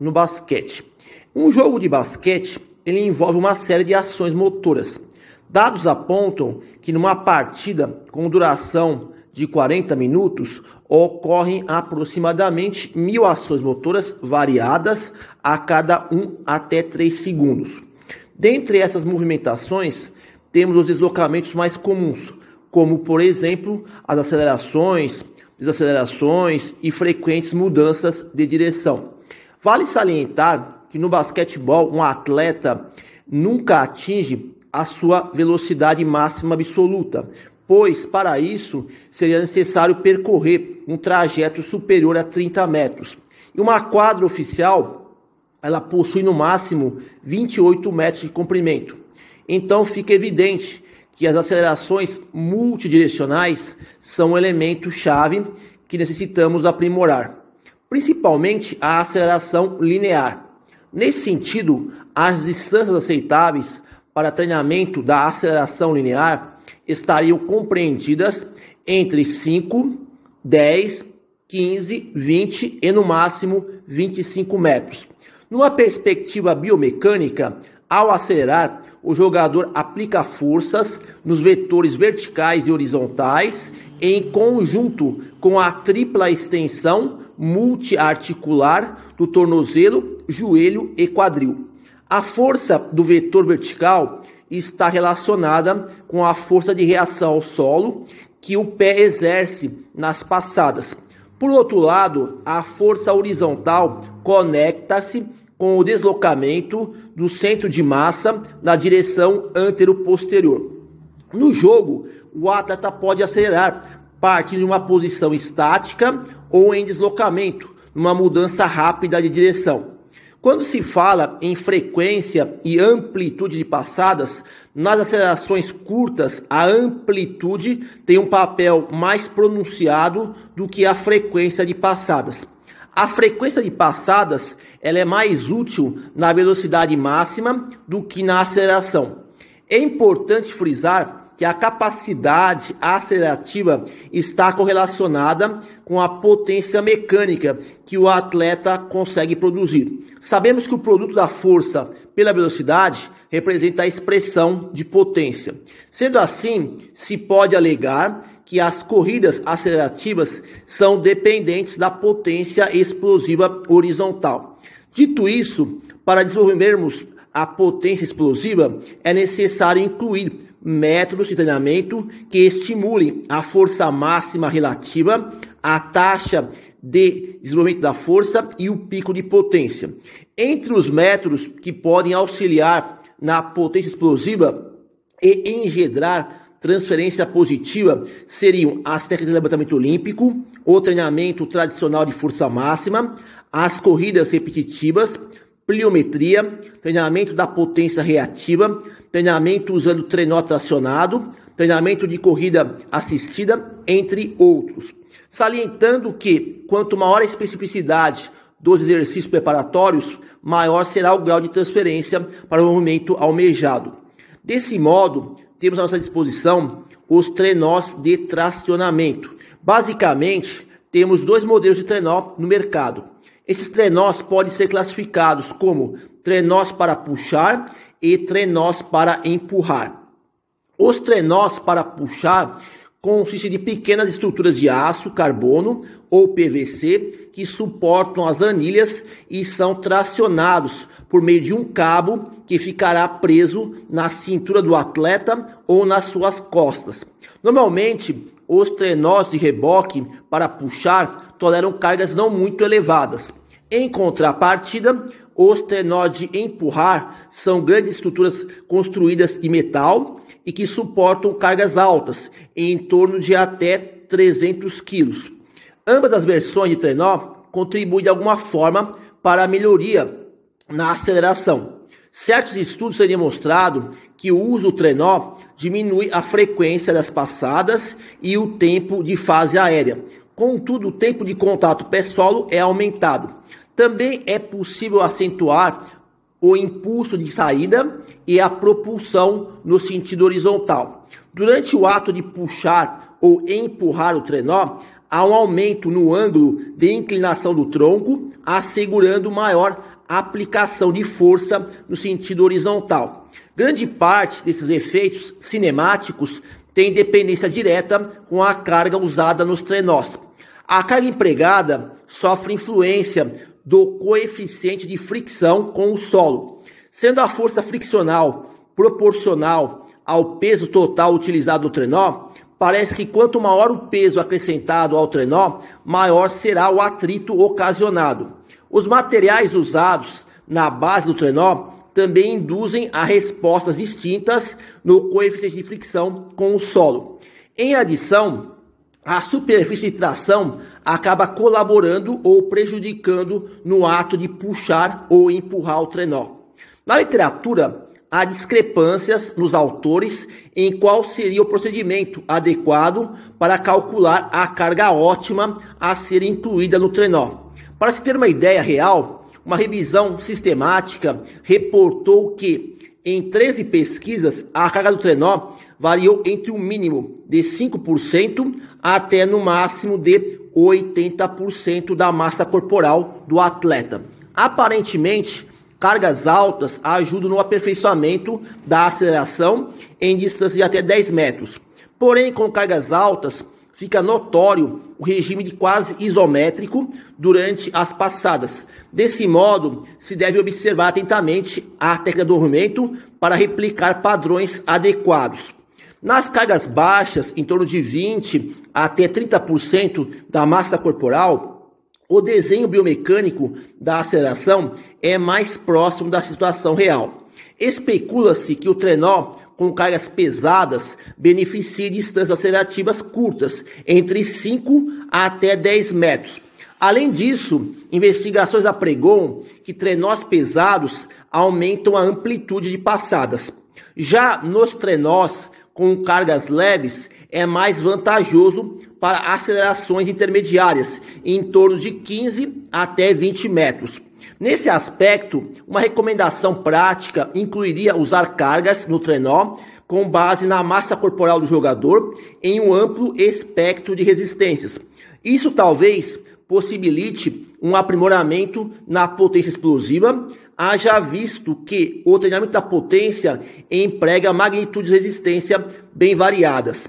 no basquete. Um jogo de basquete ele envolve uma série de ações motoras. Dados apontam que numa partida com duração de 40 minutos ocorrem aproximadamente mil ações motoras variadas a cada 1 até 3 segundos. Dentre essas movimentações, temos os deslocamentos mais comuns, como por exemplo as acelerações, desacelerações e frequentes mudanças de direção. Vale salientar que no basquetebol um atleta nunca atinge a sua velocidade máxima absoluta, pois para isso seria necessário percorrer um trajeto superior a 30 metros. E uma quadra oficial, ela possui no máximo 28 metros de comprimento. Então fica evidente que as acelerações multidirecionais são um elemento chave que necessitamos aprimorar principalmente a aceleração linear. Nesse sentido, as distâncias aceitáveis para treinamento da aceleração linear estariam compreendidas entre 5, 10, 15, 20 e no máximo 25 metros. Numa perspectiva biomecânica, ao acelerar, o jogador aplica forças nos vetores verticais e horizontais em conjunto com a tripla extensão multiarticular do tornozelo, joelho e quadril. A força do vetor vertical está relacionada com a força de reação ao solo que o pé exerce nas passadas. Por outro lado, a força horizontal conecta-se com o deslocamento do centro de massa na direção antero-posterior. No jogo, o atleta pode acelerar partindo de uma posição estática ou em deslocamento, numa mudança rápida de direção. Quando se fala em frequência e amplitude de passadas, nas acelerações curtas, a amplitude tem um papel mais pronunciado do que a frequência de passadas. A frequência de passadas ela é mais útil na velocidade máxima do que na aceleração. É importante frisar que a capacidade acelerativa está correlacionada com a potência mecânica que o atleta consegue produzir. Sabemos que o produto da força pela velocidade representa a expressão de potência. Sendo assim, se pode alegar que as corridas acelerativas são dependentes da potência explosiva horizontal. Dito isso, para desenvolvermos a potência explosiva, é necessário incluir métodos de treinamento que estimulem a força máxima relativa, a taxa de desenvolvimento da força e o pico de potência. Entre os métodos que podem auxiliar na potência explosiva e engendrar transferência positiva seriam as técnicas de levantamento olímpico, o treinamento tradicional de força máxima, as corridas repetitivas, pliometria, treinamento da potência reativa, treinamento usando trenó tracionado, treinamento de corrida assistida, entre outros. Salientando que quanto maior a especificidade dos exercícios preparatórios, maior será o grau de transferência para o movimento almejado. Desse modo, temos à nossa disposição os trenós de tracionamento. Basicamente, temos dois modelos de trenó no mercado. Esses trenós podem ser classificados como trenós para puxar e trenós para empurrar. Os trenós para puxar consistem de pequenas estruturas de aço, carbono ou PVC que suportam as anilhas e são tracionados por meio de um cabo que ficará preso na cintura do atleta ou nas suas costas. Normalmente, os trenós de reboque para puxar toleram cargas não muito elevadas. Em contrapartida, os trenós de empurrar são grandes estruturas construídas de metal e que suportam cargas altas, em torno de até 300 quilos. Ambas as versões de trenó contribuem de alguma forma para a melhoria na aceleração. Certos estudos têm demonstrado que o uso do trenó diminui a frequência das passadas e o tempo de fase aérea. Contudo, o tempo de contato pé-solo é aumentado. Também é possível acentuar o impulso de saída e a propulsão no sentido horizontal. Durante o ato de puxar ou empurrar o trenó, há um aumento no ângulo de inclinação do tronco, assegurando maior aplicação de força no sentido horizontal. Grande parte desses efeitos cinemáticos tem dependência direta com a carga usada nos trenós. A carga empregada sofre influência do coeficiente de fricção com o solo, sendo a força friccional proporcional ao peso total utilizado no trenó, parece que quanto maior o peso acrescentado ao trenó, maior será o atrito ocasionado. Os materiais usados na base do trenó também induzem a respostas distintas no coeficiente de fricção com o solo. Em adição, a superfície de tração acaba colaborando ou prejudicando no ato de puxar ou empurrar o trenó. Na literatura, há discrepâncias nos autores em qual seria o procedimento adequado para calcular a carga ótima a ser incluída no trenó. Para se ter uma ideia real, uma revisão sistemática reportou que em 13 pesquisas a carga do trenó variou entre um mínimo de 5% até no máximo de 80% da massa corporal do atleta. Aparentemente, cargas altas ajudam no aperfeiçoamento da aceleração em distância de até 10 metros. Porém, com cargas altas, fica notório o regime de quase isométrico durante as passadas. Desse modo, se deve observar atentamente a técnica do movimento para replicar padrões adequados. Nas cargas baixas, em torno de 20 até 30% da massa corporal, o desenho biomecânico da aceleração é mais próximo da situação real. Especula-se que o trenó com cargas pesadas beneficia distâncias acelerativas curtas, entre 5 até 10 metros. Além disso, investigações apregoam que trenós pesados aumentam a amplitude de passadas. Já nos trenós com cargas leves, é mais vantajoso para acelerações intermediárias, em torno de 15 até 20 metros. Nesse aspecto, uma recomendação prática incluiria usar cargas no trenó com base na massa corporal do jogador em um amplo espectro de resistências. Isso talvez possibilite um aprimoramento na potência explosiva, haja visto que o treinamento da potência emprega magnitudes de resistência bem variadas.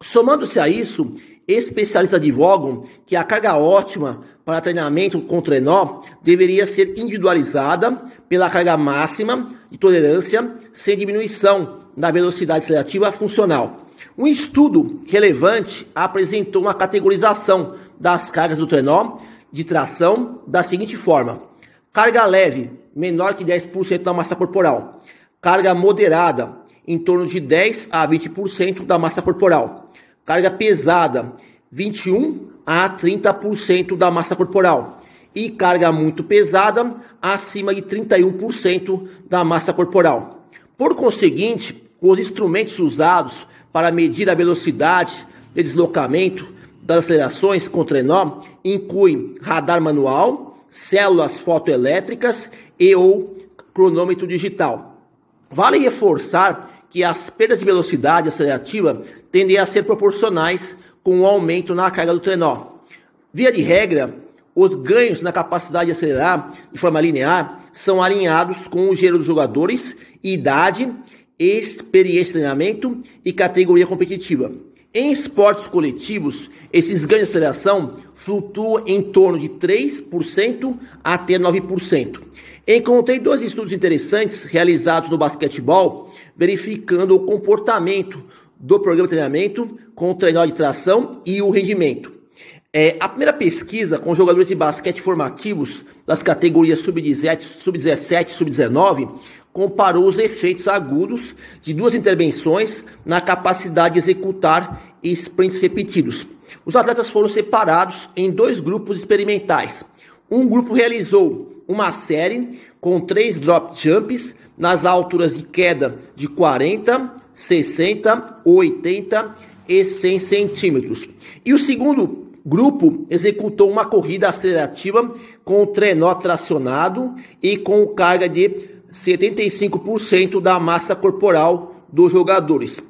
Somando-se a isso, especialistas advogam que a carga ótima para treinamento com trenó deveria ser individualizada pela carga máxima de tolerância sem diminuição da velocidade acelerativa funcional. Um estudo relevante apresentou uma categorização das cargas do trenó de tração da seguinte forma: carga leve, menor que 10% da massa corporal, carga moderada, em torno de 10 a 20% da massa corporal, carga pesada, 21 a 30% da massa corporal. E carga muito pesada acima de 31% da massa corporal. Por conseguinte, os instrumentos usados para medir a velocidade de deslocamento das acelerações com trenó incluem radar manual, células fotoelétricas e ou cronômetro digital. Vale reforçar que as perdas de velocidade acelerativa tendem a ser proporcionais com o aumento na carga do trenó. Via de regra, os ganhos na capacidade de acelerar de forma linear são alinhados com o gênero dos jogadores, idade, experiência de treinamento e categoria competitiva. Em esportes coletivos, esses ganhos de aceleração flutuam em torno de 3% até 9%. Encontrei dois estudos interessantes realizados no basquetebol, verificando o comportamento do programa de treinamento com o treinador de tração e o rendimento. É, a primeira pesquisa com jogadores de basquete formativos das categorias sub-17, sub-17 sub-19 comparou os efeitos agudos de duas intervenções na capacidade de executar sprints repetidos. Os atletas foram separados em dois grupos experimentais. Um grupo realizou uma série com três drop jumps nas alturas de queda de 40, 60, 80 e 100 centímetros. E o segundo grupo executou uma corrida acelerativa com o trenó tracionado e com carga de 75% da massa corporal dos jogadores.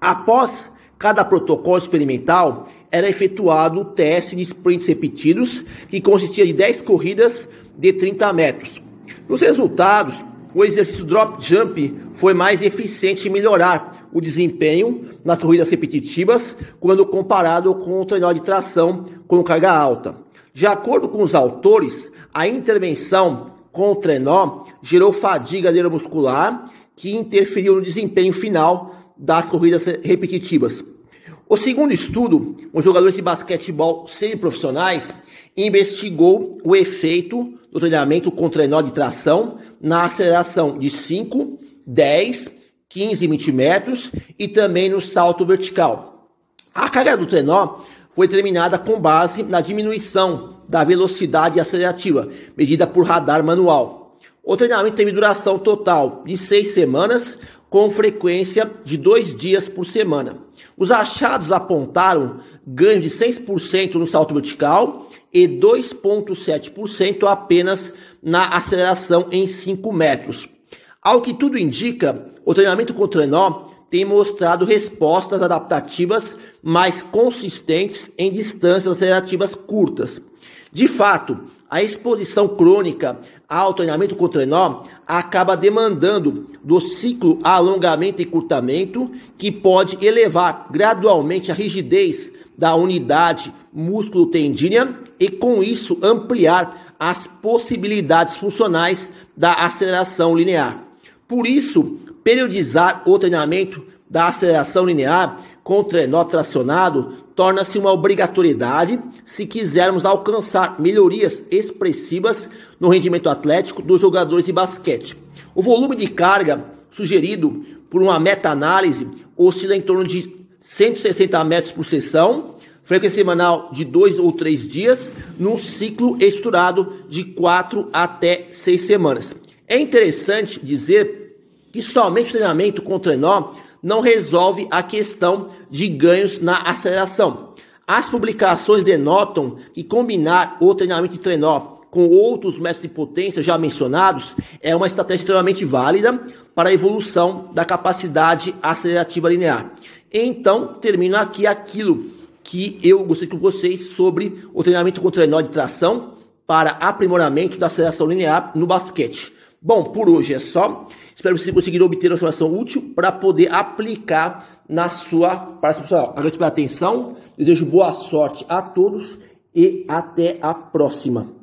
Após cada protocolo experimental, era efetuado o teste de sprints repetidos, que consistia de 10 corridas de 30 metros. Nos resultados, o exercício drop jump foi mais eficiente em melhorar o desempenho nas corridas repetitivas quando comparado com o trenó de tração com carga alta. De acordo com os autores, a intervenção com o trenó gerou fadiga neuromuscular que interferiu no desempenho final das corridas repetitivas. O segundo estudo, os jogadores de basquetebol semiprofissionais investigou o efeito do treinamento com trenó de tração na aceleração de 5, 10, 15 e 20 metros e também no salto vertical. A carga do trenó foi determinada com base na diminuição da velocidade acelerativa, medida por radar manual. O treinamento teve duração total de seis semanas, com frequência de dois dias por semana. Os achados apontaram ganho de 6% no salto vertical e 2,7% apenas na aceleração em 5 metros. Ao que tudo indica, o treinamento com trenó tem mostrado respostas adaptativas mais consistentes em distâncias acelerativas curtas. De fato, a exposição crônica ao treinamento com trenó acaba demandando do ciclo alongamento e curtamento, que pode elevar gradualmente a rigidez da unidade músculo-tendínea e com isso ampliar as possibilidades funcionais da aceleração linear. Por isso, periodizar o treinamento da aceleração linear com trenó tracionado torna-se uma obrigatoriedade se quisermos alcançar melhorias expressivas no rendimento atlético dos jogadores de basquete. O volume de carga sugerido por uma meta-análise oscila em torno de 160 metros por sessão, frequência semanal de dois ou três dias, num ciclo estruturado de quatro até seis semanas. É interessante dizer que somente o treinamento com trenó não resolve a questão de ganhos na aceleração. As publicações denotam que combinar o treinamento de trenó com outros métodos de potência já mencionados é uma estratégia extremamente válida para a evolução da capacidade acelerativa linear. Então, termino aqui aquilo que eu gostei com vocês sobre o treinamento com trenó de tração para aprimoramento da aceleração linear no basquete. Bom, por hoje é só. Espero que vocês conseguiram obter uma informação útil para poder aplicar na sua prática profissional. Agradeço pela atenção, desejo boa sorte a todos e até a próxima.